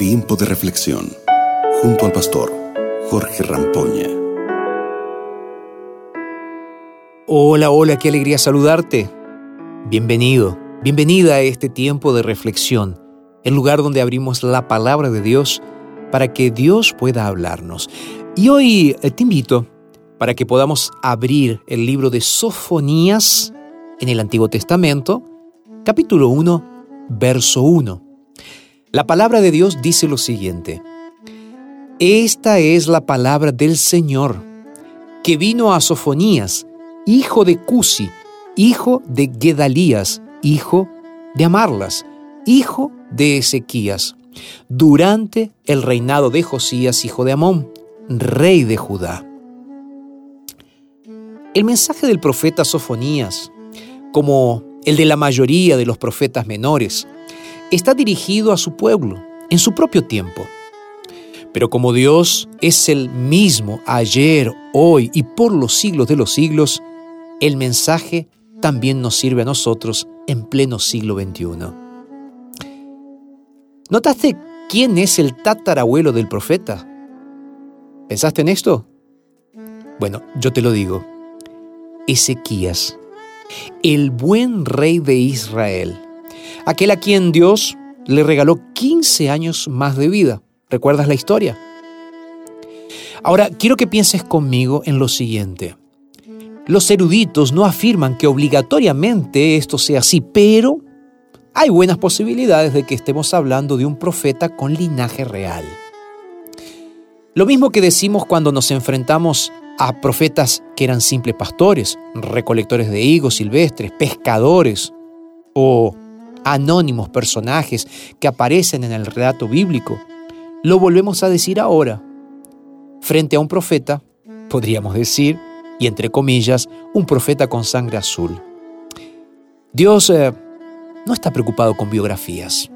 Tiempo de reflexión junto al pastor Jorge Rampoña. Hola, hola, qué alegría saludarte. Bienvenido, bienvenida a este tiempo de reflexión, el lugar donde abrimos la palabra de Dios para que Dios pueda hablarnos. Y hoy eh, te invito para que podamos abrir el libro de Sofonías en el Antiguo Testamento, capítulo 1, verso 1. La palabra de Dios dice lo siguiente. Esta es la palabra del Señor, que vino a Sofonías, hijo de Cusi, hijo de Gedalías, hijo de Amarlas, hijo de Ezequías, durante el reinado de Josías, hijo de Amón, rey de Judá. El mensaje del profeta Sofonías, como el de la mayoría de los profetas menores, está dirigido a su pueblo en su propio tiempo. Pero como Dios es el mismo ayer, hoy y por los siglos de los siglos, el mensaje también nos sirve a nosotros en pleno siglo XXI. ¿Notaste quién es el tatarabuelo del profeta? ¿Pensaste en esto? Bueno, yo te lo digo. Ezequías, el buen rey de Israel, aquel a quien Dios le regaló 15 años más de vida. ¿Recuerdas la historia? Ahora, quiero que pienses conmigo en lo siguiente. Los eruditos no afirman que obligatoriamente esto sea así, pero hay buenas posibilidades de que estemos hablando de un profeta con linaje real. Lo mismo que decimos cuando nos enfrentamos a profetas que eran simples pastores, recolectores de higos silvestres, pescadores o anónimos personajes que aparecen en el relato bíblico. Lo volvemos a decir ahora. Frente a un profeta, podríamos decir, y entre comillas, un profeta con sangre azul. Dios eh, no está preocupado con biografías,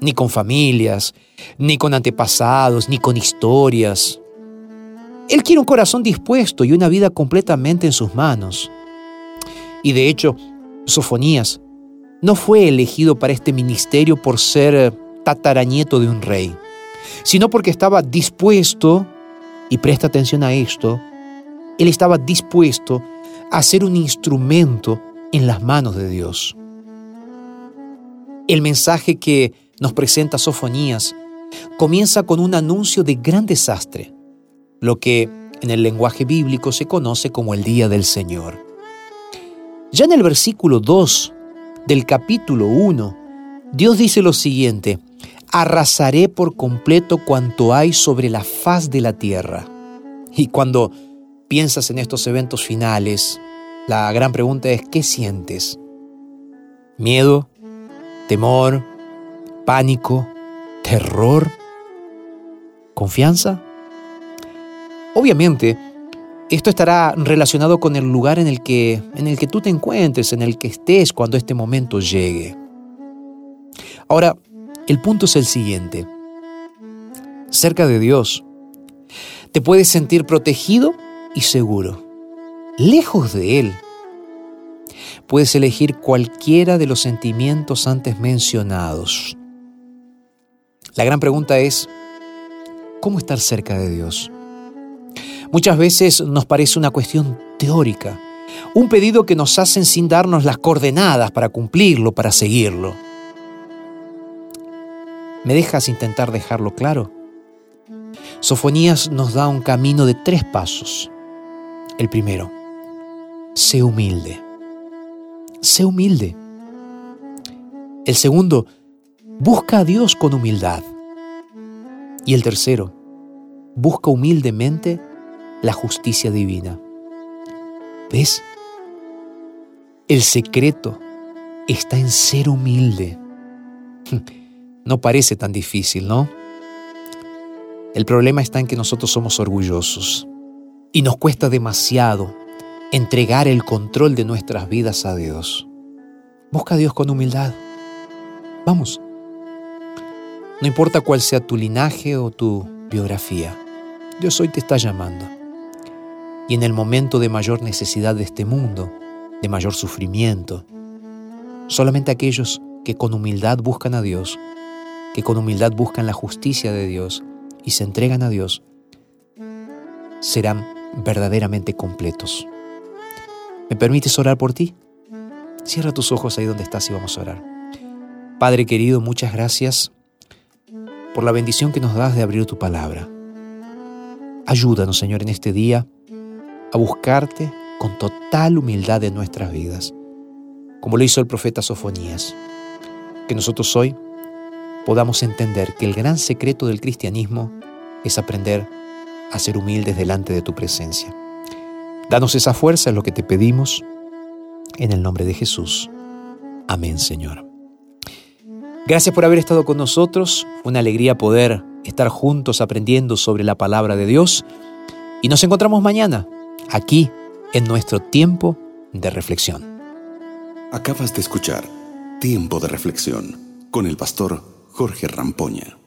ni con familias, ni con antepasados, ni con historias. Él quiere un corazón dispuesto y una vida completamente en sus manos. Y de hecho, Sofonías no fue elegido para este ministerio por ser eh, tatarañeto de un rey, sino porque estaba dispuesto, y presta atención a esto, él estaba dispuesto a ser un instrumento en las manos de Dios. El mensaje que nos presenta Sofonías comienza con un anuncio de gran desastre, lo que en el lenguaje bíblico se conoce como el día del Señor. Ya en el versículo 2 del capítulo 1, Dios dice lo siguiente, arrasaré por completo cuanto hay sobre la faz de la tierra. Y cuando piensas en estos eventos finales, la gran pregunta es, ¿qué sientes? ¿Miedo? ¿Temor? ¿Pánico? ¿Terror? ¿Confianza? Obviamente, esto estará relacionado con el lugar en el que en el que tú te encuentres, en el que estés cuando este momento llegue. Ahora, el punto es el siguiente. Cerca de Dios, te puedes sentir protegido y seguro. Lejos de Él, puedes elegir cualquiera de los sentimientos antes mencionados. La gran pregunta es, ¿cómo estar cerca de Dios? Muchas veces nos parece una cuestión teórica, un pedido que nos hacen sin darnos las coordenadas para cumplirlo, para seguirlo. ¿Me dejas intentar dejarlo claro? Sofonías nos da un camino de tres pasos. El primero, sé humilde. Sé humilde. El segundo, busca a Dios con humildad. Y el tercero, busca humildemente la justicia divina. ¿Ves? El secreto está en ser humilde. No parece tan difícil, ¿no? El problema está en que nosotros somos orgullosos y nos cuesta demasiado entregar el control de nuestras vidas a Dios. Busca a Dios con humildad. Vamos. No importa cuál sea tu linaje o tu biografía, Dios hoy te está llamando y en el momento de mayor necesidad de este mundo, de mayor sufrimiento, solamente aquellos que con humildad buscan a Dios que con humildad buscan la justicia de Dios y se entregan a Dios, serán verdaderamente completos. ¿Me permites orar por ti? Cierra tus ojos ahí donde estás y vamos a orar. Padre querido, muchas gracias por la bendición que nos das de abrir tu palabra. Ayúdanos, Señor, en este día a buscarte con total humildad en nuestras vidas, como lo hizo el profeta Sofonías. Que nosotros hoy podamos entender que el gran secreto del cristianismo es aprender a ser humildes delante de tu presencia. Danos esa fuerza, es lo que te pedimos, en el nombre de Jesús. Amén, Señor. Gracias por haber estado con nosotros. Una alegría poder estar juntos aprendiendo sobre la palabra de Dios. Y nos encontramos mañana, aquí, en nuestro tiempo de reflexión. Acabas de escuchar Tiempo de Reflexión con el pastor Jorge Rampoña.